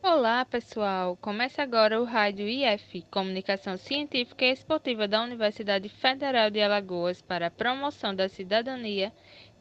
Olá, pessoal! Começa agora o Rádio IF, Comunicação Científica e Esportiva da Universidade Federal de Alagoas para a promoção da cidadania,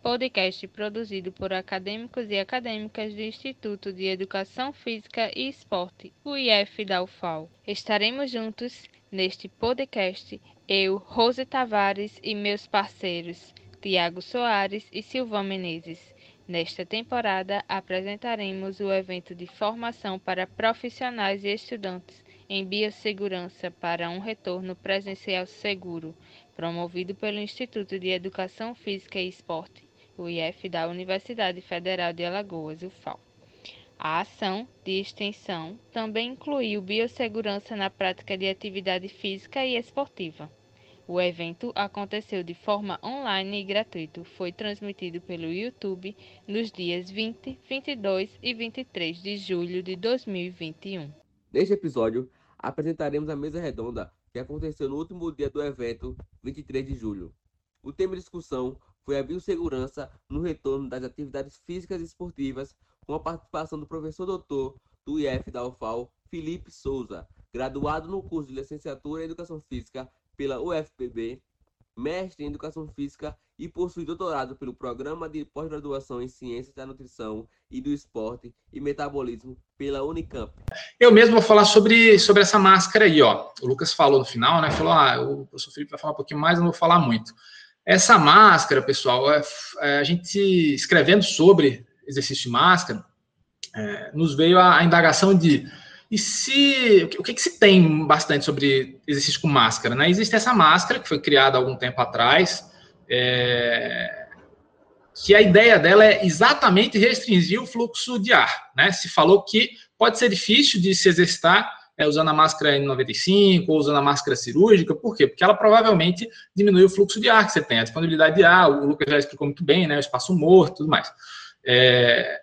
podcast produzido por acadêmicos e acadêmicas do Instituto de Educação Física e Esporte, o IF da UFAL. Estaremos juntos neste podcast, eu, Rose Tavares e meus parceiros, Tiago Soares e Silvão Menezes. Nesta temporada, apresentaremos o evento de formação para profissionais e estudantes em biossegurança para um retorno presencial seguro, promovido pelo Instituto de Educação Física e Esporte, o IF da Universidade Federal de Alagoas, UFAL. A ação de extensão também incluiu biossegurança na prática de atividade física e esportiva. O evento aconteceu de forma online e gratuito. Foi transmitido pelo YouTube nos dias 20, 22 e 23 de julho de 2021. Neste episódio, apresentaremos a mesa redonda que aconteceu no último dia do evento, 23 de julho. O tema de discussão foi a biossegurança no retorno das atividades físicas e esportivas, com a participação do professor doutor do IF da UFAL, Felipe Souza, graduado no curso de licenciatura em Educação Física pela UFPB, mestre em Educação Física e possui doutorado pelo Programa de Pós-Graduação em Ciências da Nutrição e do Esporte e Metabolismo pela Unicamp. Eu mesmo vou falar sobre, sobre essa máscara aí, ó. O Lucas falou no final, né? Falou, ah, o professor Felipe vai falar um pouquinho mais, eu não vou falar muito. Essa máscara, pessoal, é, é, a gente escrevendo sobre exercício de máscara, é, nos veio a, a indagação de e se o que, que, se tem bastante sobre exercício com máscara? Né? Existe essa máscara que foi criada há algum tempo atrás, é, que a ideia dela é exatamente restringir o fluxo de ar. Né? Se falou que pode ser difícil de se exercitar é, usando a máscara N95 ou usando a máscara cirúrgica, por quê? Porque ela provavelmente diminui o fluxo de ar que você tem, a disponibilidade de ar, o Lucas já explicou muito bem, né? o espaço morto tudo mais. É,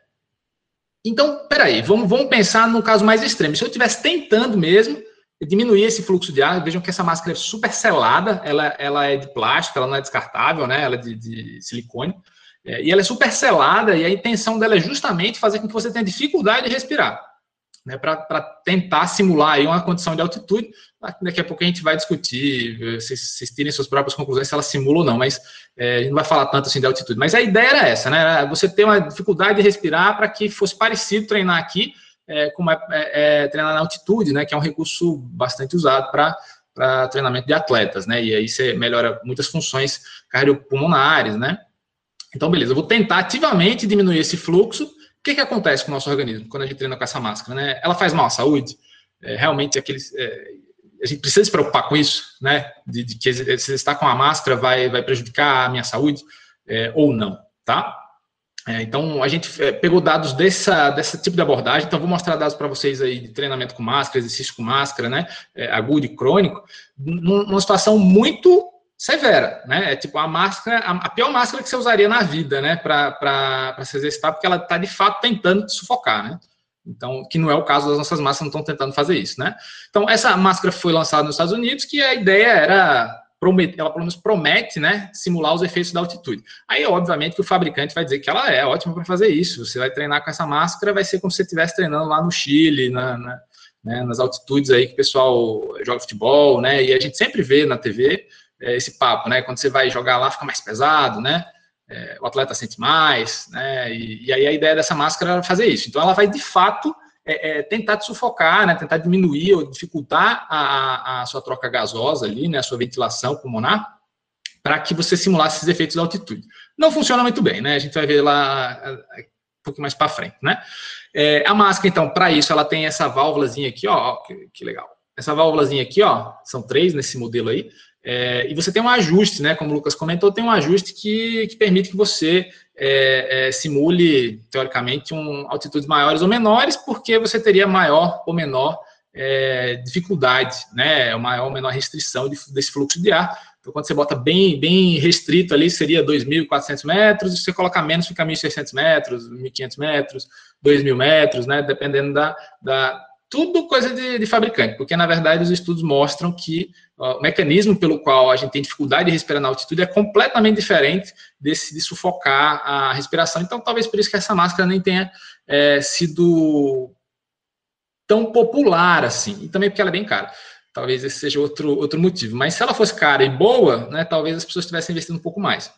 então, peraí, vamos, vamos pensar no caso mais extremo. Se eu estivesse tentando mesmo diminuir esse fluxo de ar, vejam que essa máscara é super selada, ela, ela é de plástico, ela não é descartável, né? Ela é de, de silicone. É, e ela é super selada, e a intenção dela é justamente fazer com que você tenha dificuldade de respirar né, para tentar simular aí uma condição de altitude. Daqui a pouco a gente vai discutir, vocês, vocês tirem suas próprias conclusões se ela simula ou não, mas é, a gente não vai falar tanto assim de altitude. Mas a ideia era essa, né? Você ter uma dificuldade de respirar para que fosse parecido treinar aqui, é, como é, é, treinar na altitude, né? Que é um recurso bastante usado para para treinamento de atletas, né? E aí você melhora muitas funções cardiopulmonares, né? Então, beleza, eu vou tentar ativamente diminuir esse fluxo que, que acontece com o nosso organismo quando a gente treina com essa máscara? Né? Ela faz mal à saúde? É, realmente, aqueles, é, a gente precisa se preocupar com isso, né? De, de que se estar com a máscara vai, vai prejudicar a minha saúde é, ou não, tá? É, então, a gente é, pegou dados dessa, desse tipo de abordagem, então vou mostrar dados para vocês aí de treinamento com máscara, exercício com máscara, né, é, agudo e crônico, numa situação muito severa, né? É tipo a máscara, a, pior máscara que você usaria na vida, né? Para se exercitar, porque ela está de fato tentando te sufocar, né? Então, que não é o caso das nossas máscaras, não estão tentando fazer isso, né? Então, essa máscara foi lançada nos Estados Unidos, que a ideia era ela pelo menos promete, né, simular os efeitos da altitude. Aí, obviamente, que o fabricante vai dizer que ela é ótima para fazer isso. Você vai treinar com essa máscara, vai ser como se você estivesse treinando lá no Chile, na, na né, nas altitudes aí que o pessoal joga futebol, né? E a gente sempre vê na TV esse papo, né? Quando você vai jogar lá, fica mais pesado, né? É, o atleta sente mais, né? E, e, aí a ideia dessa máscara é fazer isso. Então ela vai de fato é, é, tentar te sufocar, né? Tentar diminuir ou dificultar a, a sua troca gasosa ali, né? A sua ventilação pulmonar, para que você simulasse esses efeitos da altitude. Não funciona muito bem, né? A gente vai ver lá um pouco mais para frente, né? É, a máscara, então, para isso, ela tem essa válvulazinha aqui, ó, que, que legal. Essa válvulazinha aqui, ó, são três nesse modelo aí. É, e você tem um ajuste, né? Como o Lucas comentou, tem um ajuste que, que permite que você é, é, simule, teoricamente, um, altitudes maiores ou menores, porque você teria maior ou menor é, dificuldade, né? Maior ou menor restrição de, desse fluxo de ar. Então, quando você bota bem, bem restrito ali, seria 2.400 metros, e se você colocar menos, fica 1.600 metros, 1.500 metros, 2.000 metros, né? Dependendo da, da tudo coisa de, de, fabricante, porque na verdade os estudos mostram que o mecanismo pelo qual a gente tem dificuldade de respirar na altitude é completamente diferente desse de sufocar a respiração. Então, talvez por isso que essa máscara nem tenha é, sido tão popular assim. E também porque ela é bem cara. Talvez esse seja outro, outro motivo. Mas se ela fosse cara e boa, né, talvez as pessoas estivessem investindo um pouco mais.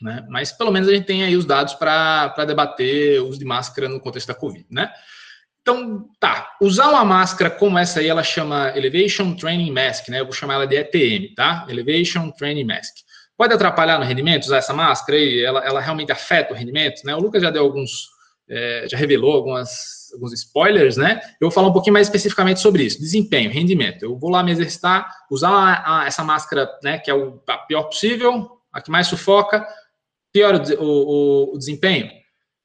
Né? Mas pelo menos a gente tem aí os dados para debater o uso de máscara no contexto da Covid. Né? Então, tá. Usar uma máscara como essa aí, ela chama Elevation Training Mask, né? Eu vou chamar ela de ETM, tá? Elevation Training Mask. Pode atrapalhar no rendimento usar essa máscara aí? Ela, ela realmente afeta o rendimento, né? O Lucas já deu alguns, é, já revelou algumas, alguns spoilers, né? Eu vou falar um pouquinho mais especificamente sobre isso. Desempenho, rendimento. Eu vou lá me exercitar, usar a, a, essa máscara, né? Que é o, a pior possível, a que mais sufoca, pior o, o, o desempenho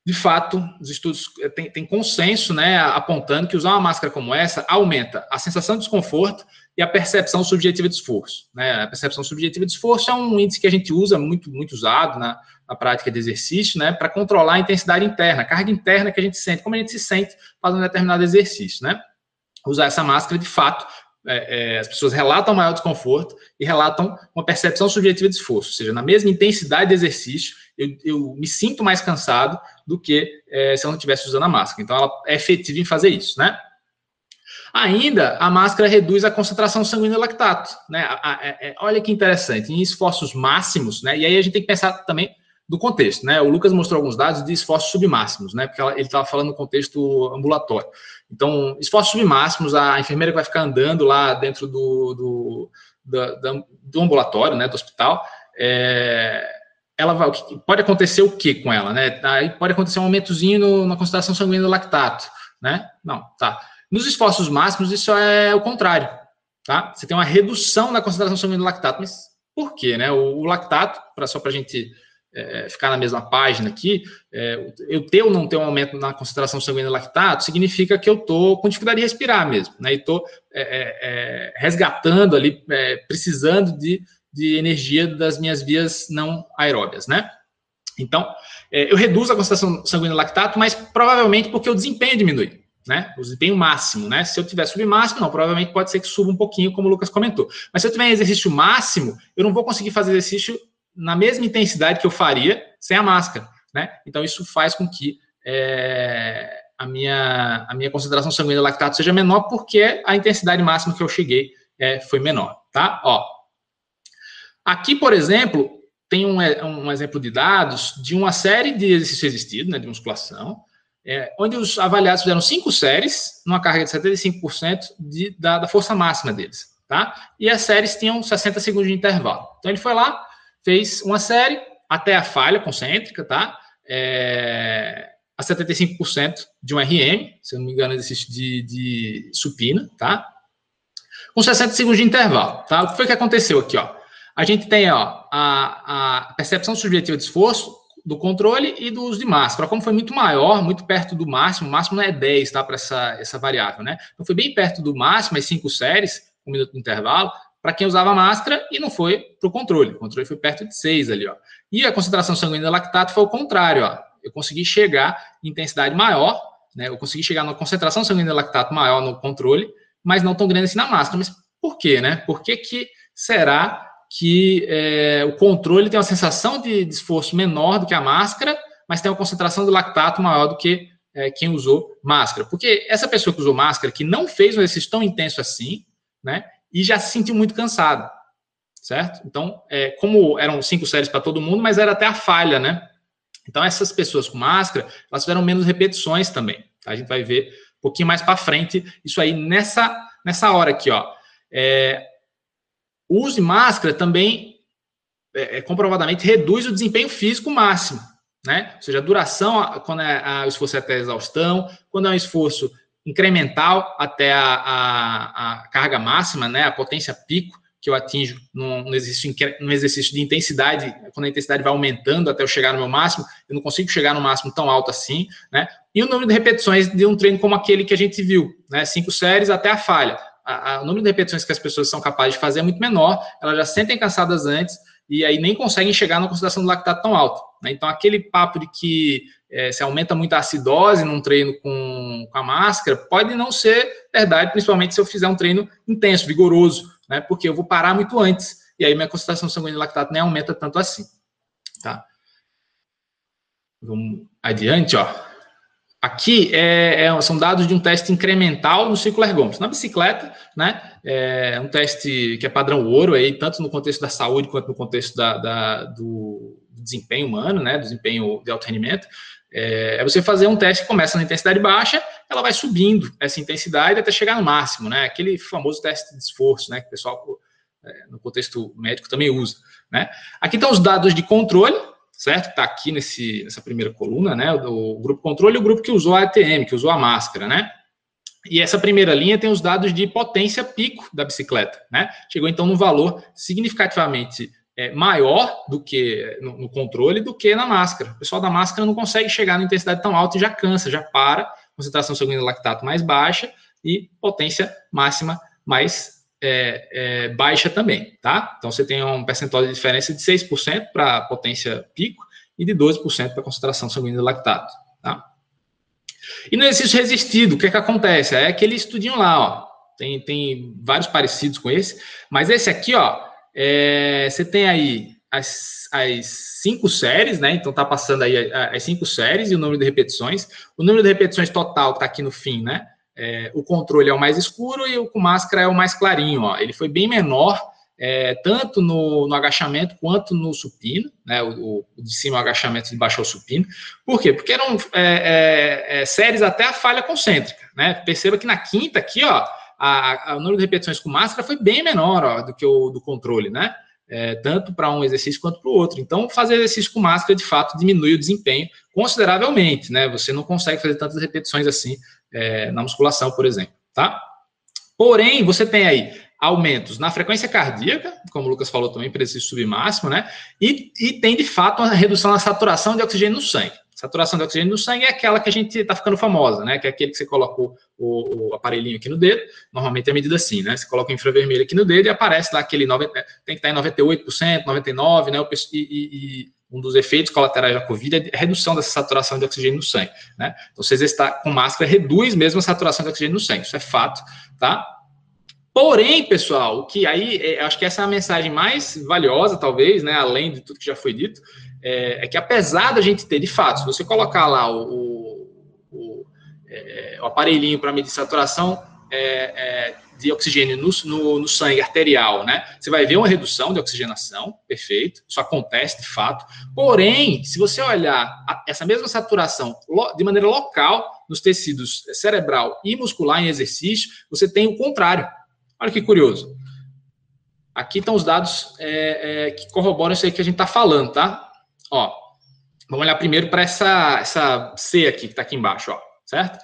de fato, os estudos eh, têm, têm consenso, né, apontando que usar uma máscara como essa aumenta a sensação de desconforto e a percepção subjetiva de esforço. Né? A percepção subjetiva de esforço é um índice que a gente usa muito, muito usado na, na prática de exercício, né, para controlar a intensidade interna, a carga interna que a gente sente, como a gente se sente fazendo um determinado exercício, né? Usar essa máscara, de fato, é, é, as pessoas relatam maior desconforto e relatam uma percepção subjetiva de esforço, ou seja, na mesma intensidade de exercício, eu, eu me sinto mais cansado do que é, se eu não estivesse usando a máscara. Então, ela é efetiva em fazer isso, né? Ainda, a máscara reduz a concentração sanguínea lactato, né? A, a, a, é, olha que interessante, em esforços máximos, né? E aí a gente tem que pensar também do contexto, né? O Lucas mostrou alguns dados de esforços submáximos, né? Porque ela, ele estava falando no contexto ambulatório. Então, esforços submáximos, a enfermeira que vai ficar andando lá dentro do, do, do, do ambulatório, né? Do hospital, é, ela vai, pode acontecer o que com ela, né? Aí pode acontecer um aumentozinho no, na concentração sanguínea do lactato, né? Não, tá. Nos esforços máximos, isso é o contrário, tá? Você tem uma redução na concentração sanguínea do lactato, mas por quê, né? O, o lactato, pra, só para a gente é, ficar na mesma página aqui, é, eu ter ou não ter um aumento na concentração sanguínea do lactato significa que eu estou com dificuldade de respirar mesmo, né? E estou é, é, é, resgatando ali, é, precisando de de energia das minhas vias não aeróbias, né? Então, é, eu reduzo a concentração sanguínea de lactato, mas provavelmente porque o desempenho diminui, né? O desempenho máximo, né? Se eu tiver submáximo, não, provavelmente pode ser que suba um pouquinho, como o Lucas comentou. Mas se eu tiver exercício máximo, eu não vou conseguir fazer exercício na mesma intensidade que eu faria sem a máscara, né? Então, isso faz com que é, a, minha, a minha concentração sanguínea de lactato seja menor, porque a intensidade máxima que eu cheguei é, foi menor, tá? Ó, Aqui, por exemplo, tem um, um exemplo de dados de uma série de exercícios existidos, né, de musculação, é, onde os avaliados fizeram cinco séries, numa carga de 75% de, da, da força máxima deles, tá? E as séries tinham 60 segundos de intervalo. Então, ele foi lá, fez uma série até a falha concêntrica, tá? É, a 75% de um RM, se eu não me engano, exercício de, de supina, tá? Com 60 segundos de intervalo, tá? O que foi que aconteceu aqui, ó? A gente tem ó, a, a percepção subjetiva de esforço do controle e do uso de máscara. Como foi muito maior, muito perto do máximo, o máximo não é 10, tá, para essa, essa variável, né? Então foi bem perto do máximo, as cinco séries, um minuto de intervalo, para quem usava máscara e não foi para o controle. O controle foi perto de 6 ali, ó. E a concentração sanguínea lactato foi o contrário, ó. Eu consegui chegar em intensidade maior, né? Eu consegui chegar na concentração sanguínea lactato maior no controle, mas não tão grande assim na máscara. Mas por quê, né? Por que, que será que é, o controle tem uma sensação de, de, esforço menor do que a máscara, mas tem uma concentração de lactato maior do que é, quem usou máscara. Porque essa pessoa que usou máscara, que não fez um exercício tão intenso assim, né, e já se sentiu muito cansado, certo? Então, é, como eram cinco séries para todo mundo, mas era até a falha, né? Então, essas pessoas com máscara, elas tiveram menos repetições também. Tá? A gente vai ver um pouquinho mais para frente isso aí nessa, nessa hora aqui, ó. É, de máscara também é, é, comprovadamente reduz o desempenho físico máximo, né? Ou seja, a duração, quando é a, o esforço é até a exaustão, quando é um esforço incremental até a, a, a, carga máxima, né? A potência pico que eu atinjo num, exercício, num exercício de intensidade, quando a intensidade vai aumentando até eu chegar no meu máximo, eu não consigo chegar no máximo tão alto assim, né? E o número de repetições de um treino como aquele que a gente viu, né? Cinco séries até a falha a, a, o número de repetições que as pessoas são capazes de fazer é muito menor, elas já sentem cansadas antes e aí nem conseguem chegar na concentração do lactato tão alto. Né? Então, aquele papo de que é, se aumenta muito a acidose num treino com, com a máscara, pode não ser verdade, principalmente se eu fizer um treino intenso, vigoroso, né? Porque eu vou parar muito antes, e aí minha concentração sanguínea de lactato nem aumenta tanto assim, tá? Vamos adiante, ó. Aqui é, é, são dados de um teste incremental no ciclo ergômetro. Na bicicleta, né, é um teste que é padrão ouro, aí, tanto no contexto da saúde quanto no contexto da, da do desempenho humano, né, desempenho de alto rendimento. É, é, você fazer um teste que começa na intensidade baixa, ela vai subindo essa intensidade até chegar no máximo, né? Aquele famoso teste de esforço, né? Que o pessoal é, no contexto médico também usa, né? Aqui estão os dados de controle, certo? Está aqui nesse, nessa primeira coluna, né? O, grupo controle e o grupo que usou a ATM, que usou a máscara, né? E essa primeira linha tem os dados de potência pico da bicicleta, né? Chegou então num valor significativamente é, maior do que no, no, controle do que na máscara. O pessoal da máscara não consegue chegar na intensidade tão alta e já cansa, já para, concentração sanguínea lactato mais baixa e potência máxima mais é, é, baixa também, tá? Então você tem um percentual de diferença de 6% para potência pico e de 12% para concentração sanguínea de lactato, tá? E no exercício resistido, o que é que acontece? É aquele estudinho lá, ó. Tem, tem vários parecidos com esse, mas esse aqui, ó, é, você tem aí as, as cinco séries, né? Então tá passando aí as cinco séries e o número de repetições. O número de repetições total está aqui no fim, né? É, o controle é o mais escuro e o com máscara é o mais clarinho. Ó. Ele foi bem menor, é, tanto no, no, agachamento quanto no supino, né? O, o, de cima o agachamento, de baixo é o supino. Por quê? Porque eram é, é, é, séries até a falha concêntrica, né? Perceba que na quinta aqui, ó, a, a, o número de repetições com máscara foi bem menor ó, do que o do controle, né? É, tanto para um exercício quanto para o outro. Então, fazer exercício com máscara, de fato, diminui o desempenho consideravelmente, né? Você não consegue fazer tantas repetições assim é, na musculação, por exemplo, tá? Porém, você tem aí aumentos na frequência cardíaca, como o Lucas falou também, exercício submáximo, né? E, e tem, de fato, uma redução na saturação de oxigênio no sangue. Saturação de oxigênio no sangue é aquela que a gente está ficando famosa, né? Que é aquele que você colocou o, o, aparelhinho aqui no dedo. Normalmente é medida assim, né? Você coloca o infravermelho aqui no dedo e aparece lá aquele 90, tem que estar em 98%, 99%, né? E, e, um dos efeitos colaterais da Covid é a redução dessa saturação de oxigênio no sangue, né? Então, se está com máscara, reduz mesmo a saturação de oxigênio no sangue. Isso é fato, tá? Porém, pessoal, o que aí, é, acho que essa é a mensagem mais valiosa, talvez, né? Além de tudo que já foi dito, é, é que apesar da gente ter, de fato, se você colocar lá o, o, o, é, o aparelhinho para medir saturação é, é, de oxigênio no, no, no, sangue arterial, né? Você vai ver uma redução de oxigenação, perfeito, isso acontece de fato. Porém, se você olhar a, essa mesma saturação lo, de maneira local nos tecidos cerebral e muscular em exercício, você tem o contrário. Olha que curioso. Aqui estão os dados é, é, que corroboram isso aí que a gente está falando, tá? Ó, vamos olhar primeiro para essa, essa C aqui, que está aqui embaixo, ó, certo?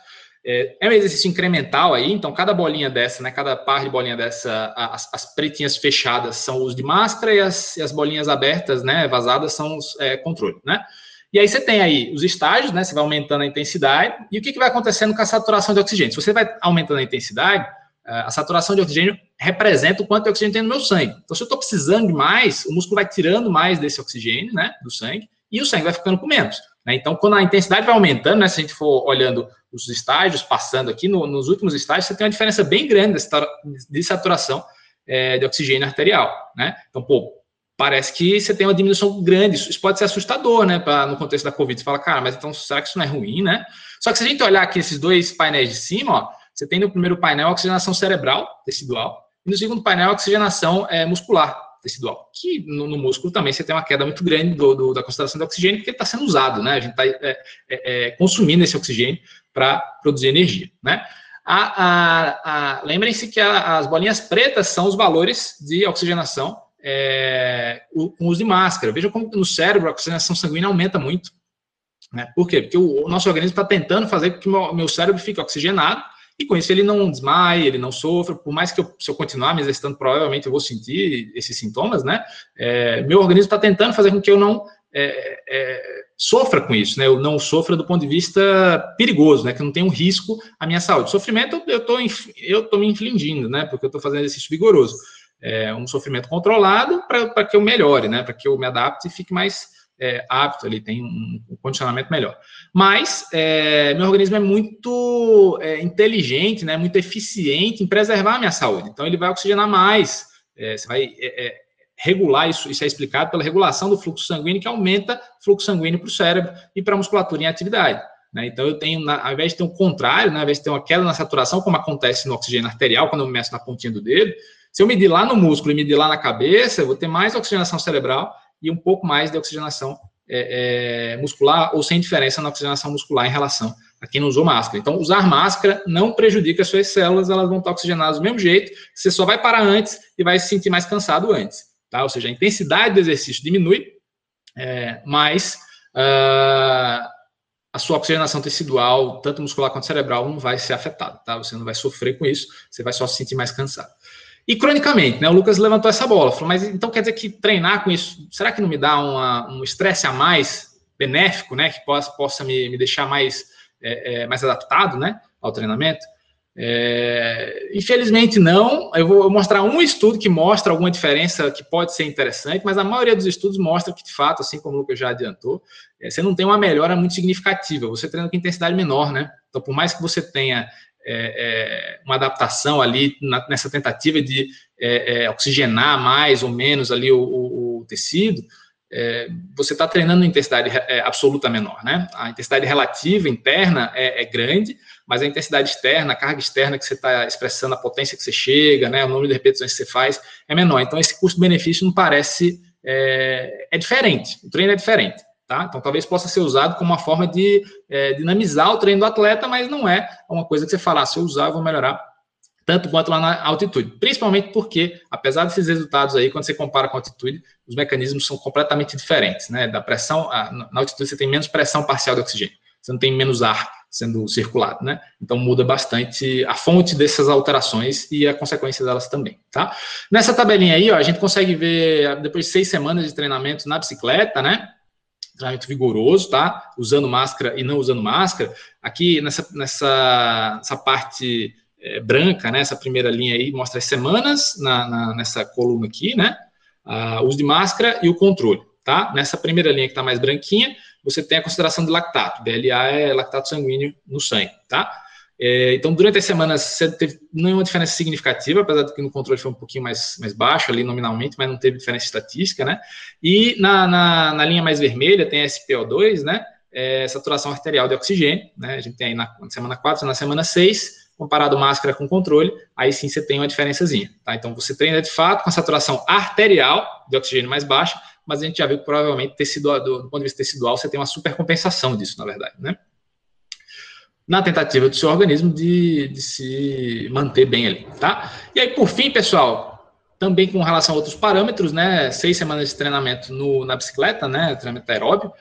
É, é, um exercício incremental aí, então cada bolinha dessa, né, cada par de bolinha dessa, as, as pretinhas fechadas são uso de máscara e as, e as bolinhas abertas, né, vazadas são os é, controle, né? E aí você tem aí os estágios, né, você vai aumentando a intensidade, e o que, que vai acontecendo com a saturação de oxigênio? Se você vai aumentando a intensidade, a saturação de oxigênio representa o quanto de oxigênio tem no meu sangue. Então, se eu estou precisando de mais, o músculo vai tirando mais desse oxigênio, né, do sangue, e o sangue vai ficando com menos. Né? Então, quando a intensidade vai aumentando, né, se a gente for olhando os estágios, passando aqui, no, nos últimos estágios, você tem uma diferença bem grande de saturação é, de oxigênio arterial, né? Então, pô, parece que você tem uma diminuição grande. Isso pode ser assustador, né? Pra, no contexto da Covid, você fala, cara, mas então será que isso não é ruim, né? Só que se a gente olhar aqui esses dois painéis de cima, ó, você tem no primeiro painel oxigenação cerebral, tecidual, e no segundo painel oxigenação é, muscular, tecidual, que no, no, músculo também você tem uma queda muito grande do, do, da concentração de oxigênio, porque está sendo usado, né? A gente está é, é, é, consumindo esse oxigênio para produzir energia, né? A, a, a, Lembrem-se que as bolinhas pretas são os valores de oxigenação é, com uso de máscara. Veja como no cérebro a oxigenação sanguínea aumenta muito. Né? Por quê? Porque o, o nosso organismo está tentando fazer com que o meu, meu cérebro fique oxigenado e com isso ele não desmaia, ele não sofre, por mais que eu, se eu continuar me exercitando, provavelmente eu vou sentir esses sintomas, né? É, meu organismo está tentando fazer com que eu não é, é, sofra com isso, né? Eu não sofra do ponto de vista perigoso, né? Que não tenha um risco à minha saúde. Sofrimento eu estou eu tô me infligindo, né? Porque eu estou fazendo exercício vigoroso. É um sofrimento controlado para que eu melhore, né? Para que eu me adapte e fique mais é, apto, ele tem um, um condicionamento melhor. Mas é, meu organismo é muito é, inteligente, né, muito eficiente em preservar a minha saúde. Então ele vai oxigenar mais é, você vai é, é, regular isso, isso é explicado pela regulação do fluxo sanguíneo, que aumenta o fluxo sanguíneo para o cérebro e para a musculatura em atividade. Né? Então, eu tenho, na, ao invés de ter um contrário, né, ao invés de ter uma queda na saturação, como acontece no oxigênio arterial, quando eu meço na pontinha do dedo, se eu medir lá no músculo e medir lá na cabeça, eu vou ter mais oxigenação cerebral e um pouco mais de oxigenação é, é, muscular, ou sem diferença na oxigenação muscular em relação a quem não usou máscara. Então, usar máscara não prejudica as suas células, elas vão estar oxigenadas do mesmo jeito, você só vai parar antes e vai se sentir mais cansado antes. Tá? Ou seja, a intensidade do exercício diminui, é, mas uh, a sua oxigenação tecidual, tanto muscular quanto cerebral, não vai ser afetada, tá? Você não vai sofrer com isso, você vai só se sentir mais cansado. E cronicamente, né? O Lucas levantou essa bola, falou, mas então quer dizer que treinar com isso, será que não me dá uma, um estresse a mais benéfico, né? Que possa, possa me, me deixar mais, é, é, mais adaptado, né? Ao treinamento? É, infelizmente não. Eu vou mostrar um estudo que mostra alguma diferença que pode ser interessante, mas a maioria dos estudos mostra que, de fato, assim como o Lucas já adiantou, é, você não tem uma melhora muito significativa. Você treina com intensidade menor, né? Então, por mais que você tenha é, é uma adaptação ali na, nessa tentativa de é, é, oxigenar mais ou menos ali o, o, o tecido, você está treinando em intensidade absoluta menor, né? A intensidade relativa interna é, é, grande, mas a intensidade externa, a carga externa que você está expressando, a potência que você chega, né? O número de repetições que você faz é menor. Então, esse custo-benefício não parece. É, é, diferente, o treino é diferente, tá? Então, talvez possa ser usado como uma forma de é, dinamizar o treino do atleta, mas não é uma coisa que você falar, ah, se eu usar, eu vou melhorar tanto quanto lá na altitude. Principalmente porque, apesar desses resultados aí, quando você compara com a altitude, os mecanismos são completamente diferentes, né? Da pressão, a, na altitude você tem menos pressão parcial de oxigênio, você não tem menos ar sendo circulado, né? Então muda bastante a fonte dessas alterações e a consequência delas também, tá? Nessa tabelinha aí, ó, a gente consegue ver depois de seis semanas de treinamento na bicicleta, né? Treinamento vigoroso, tá? Usando máscara e não usando máscara. Aqui nessa, nessa, nessa parte é, branca, né? Essa primeira linha aí mostra as semanas na, na nessa coluna aqui, né? o uso de máscara e o controle, tá? Nessa primeira linha que está mais branquinha, você tem a consideração de lactato. BLA é lactato sanguíneo no sangue, tá? É, então, durante as semanas, você teve nenhuma diferença significativa, apesar de que no controle foi um pouquinho mais, mais baixo ali nominalmente, mas não teve diferença estatística, né? E na, na, na linha mais vermelha tem SPO2, né? É, saturação arterial de oxigênio, né? A gente tem aí na, na semana 4, na semana 6, comparado máscara com controle, aí sim você tem uma diferençazinha, tá? Então você treina de fato com a saturação arterial de oxigênio mais baixa, mas a gente já viu que provavelmente tecido, do, do ponto de vista tecidual você tem uma supercompensação disso, na verdade, né? Na tentativa do seu organismo de, de se manter bem ali, tá? E aí, por fim, pessoal, também com relação a outros parâmetros, né? Seis semanas de treinamento no, na bicicleta, né? Treinamento aeróbio,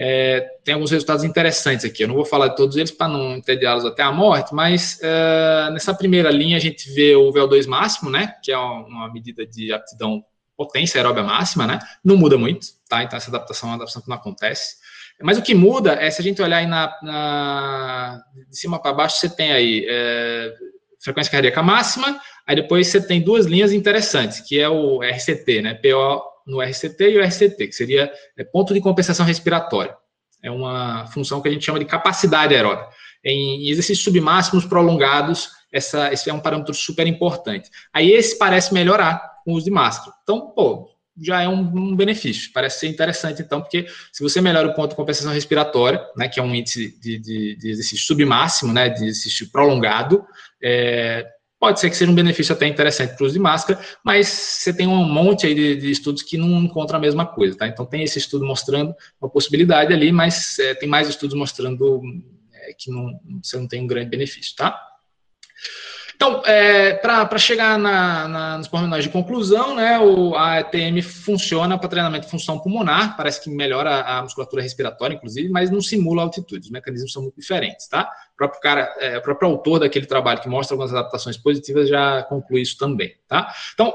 é, tem alguns resultados interessantes aqui. Eu não vou falar de todos eles para não entediá-los até a morte, mas é, nessa primeira linha a gente vê o VO2 máximo, né, que é uma medida de aptidão potência aeróbia máxima, né, não muda muito, tá? Então essa adaptação é uma adaptação que não acontece. Mas o que muda é se a gente olhar aí na, na de cima para baixo, você tem aí é, frequência cardíaca máxima, aí depois você tem duas linhas interessantes, que é o RCT, né, PO no RCT e o RCT, que seria é, ponto de compensação respiratória. É uma função que a gente chama de capacidade aeróbica. Em exercícios submáximos prolongados, essa, esse é um parâmetro super importante. Aí esse parece melhorar com o uso de máscara. Então, pô, já é um, um, benefício. Parece ser interessante, então, porque se você melhora o ponto de compensação respiratória, né, que é um índice de, de, de exercício submáximo, né, de exercício prolongado, é, Pode ser que seja um benefício até interessante para o uso de máscara, mas você tem um monte aí de, de, estudos que não encontram a mesma coisa, tá? Então tem esse estudo mostrando uma possibilidade ali, mas é, tem mais estudos mostrando é, que não, você não tem um grande benefício, tá? Então, é, para chegar na, na, nos pormenores de conclusão, né, o, a ETM funciona para treinamento de função pulmonar, parece que melhora a, musculatura respiratória, inclusive, mas não simula altitude, os mecanismos são muito diferentes, tá? O próprio cara, é, o próprio autor daquele trabalho que mostra algumas adaptações positivas já conclui isso também, tá? Então,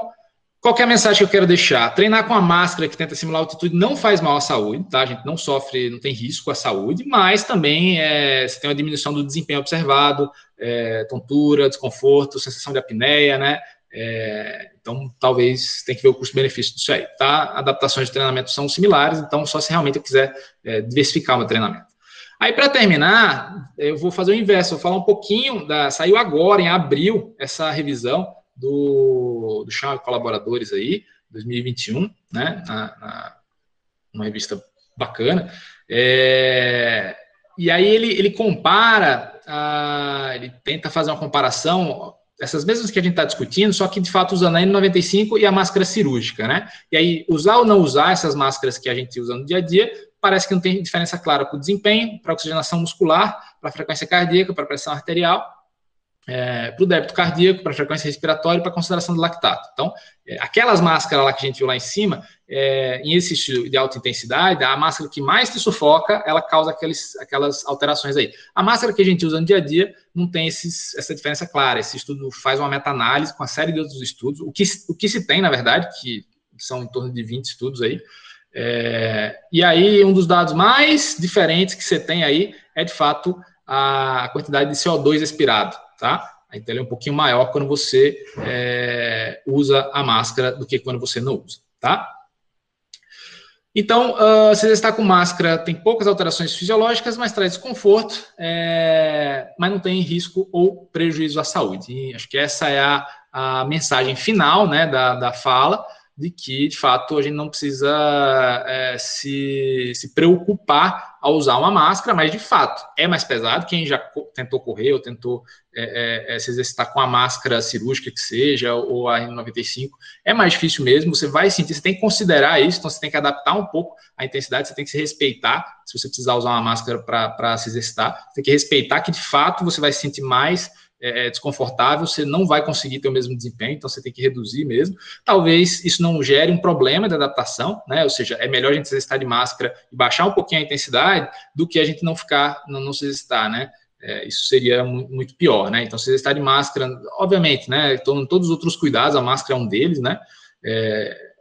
qual é a mensagem que eu quero deixar? Treinar com a máscara que tenta simular altitude não faz mal à saúde, tá? A gente não sofre, não tem risco à saúde, mas também é, você tem uma diminuição do desempenho observado, é, tontura, desconforto, sensação de apneia, né? É, então, talvez tem que ver o custo-benefício disso aí, tá? Adaptações de treinamento são similares, então só se realmente eu quiser é, diversificar o meu treinamento. Aí, para terminar, eu vou fazer o inverso, vou falar um pouquinho da. Saiu agora, em abril, essa revisão do, do Chão Colaboradores aí, 2021, né, na, na, uma revista bacana. É, e aí ele, ele compara, ah, ele tenta fazer uma comparação, essas mesmas que a gente está discutindo, só que de fato usando a N95 e a máscara cirúrgica, né? E aí, usar ou não usar essas máscaras que a gente usa no dia a dia, parece que não tem diferença clara para o desempenho, para a oxigenação muscular, para a frequência cardíaca, para a pressão arterial é, para o débito cardíaco, para a frequência respiratória e para a consideração do lactato. Então, é, aquelas máscaras lá que a gente viu lá em cima, é, em exercício de alta intensidade, a máscara que mais te sufoca, ela causa aqueles, aquelas alterações aí. A máscara que a gente usa no dia a dia não tem esses, essa diferença clara. Esse estudo faz uma meta-análise com uma série de outros estudos. O que, o que se tem, na verdade, que são em torno de 20 estudos aí, é, e aí, um dos dados mais diferentes que você tem aí é, de fato, a quantidade de CO2 expirado tá? Então ele é um pouquinho maior quando você é, usa a máscara do que quando você não usa, tá? Então, uh, se você está com máscara, tem poucas alterações fisiológicas, mas traz desconforto, é, mas não tem risco ou prejuízo à saúde. E acho que essa é a, a mensagem final né, da, da fala de que, de fato, a gente não precisa é, se, se preocupar ao usar uma máscara, mas, de fato, é mais pesado. Quem já tentou correr ou tentou é, é, é se exercitar com a máscara cirúrgica que seja, ou a N95, é mais difícil mesmo. Você vai sentir, você tem que considerar isso, então você tem que adaptar um pouco a intensidade, você tem que se respeitar. Se você precisar usar uma máscara para se exercitar, você tem que respeitar que, de fato, você vai se sentir mais é, é, desconfortável, você não vai conseguir ter o mesmo desempenho, então você tem que reduzir mesmo. Talvez isso não gere um problema de adaptação, né? Ou seja, é melhor a gente exercitar de máscara e baixar um pouquinho a intensidade do que a gente não ficar, não, não se exercitar, né? É, isso seria muito, pior, né? Então, se exercitar de máscara, obviamente, né? Tomando todos os outros cuidados, a máscara é um deles, né? É,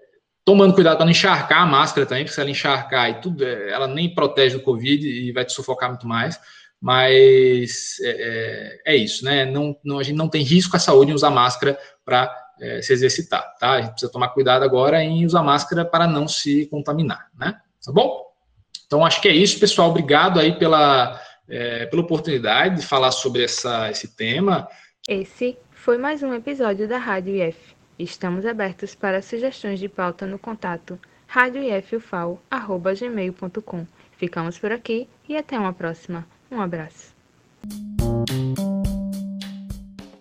tomando cuidado para não encharcar a máscara também, porque se ela encharcar e tudo, é, ela nem protege do Covid e vai te sufocar muito mais. Mas é, é, é isso, né? Não, não, a gente não tem risco à saúde em usar máscara para é, se exercitar, tá? A gente precisa tomar cuidado agora em usar máscara para não se contaminar, né? Tá bom? Então, acho que é isso, pessoal. Obrigado aí pela, é, pela oportunidade de falar sobre essa, esse tema. Esse foi mais um episódio da Rádio IF. Estamos abertos para sugestões de pauta no contato radioifufal.gmail.com. Ficamos por aqui e até uma próxima. Um abraço.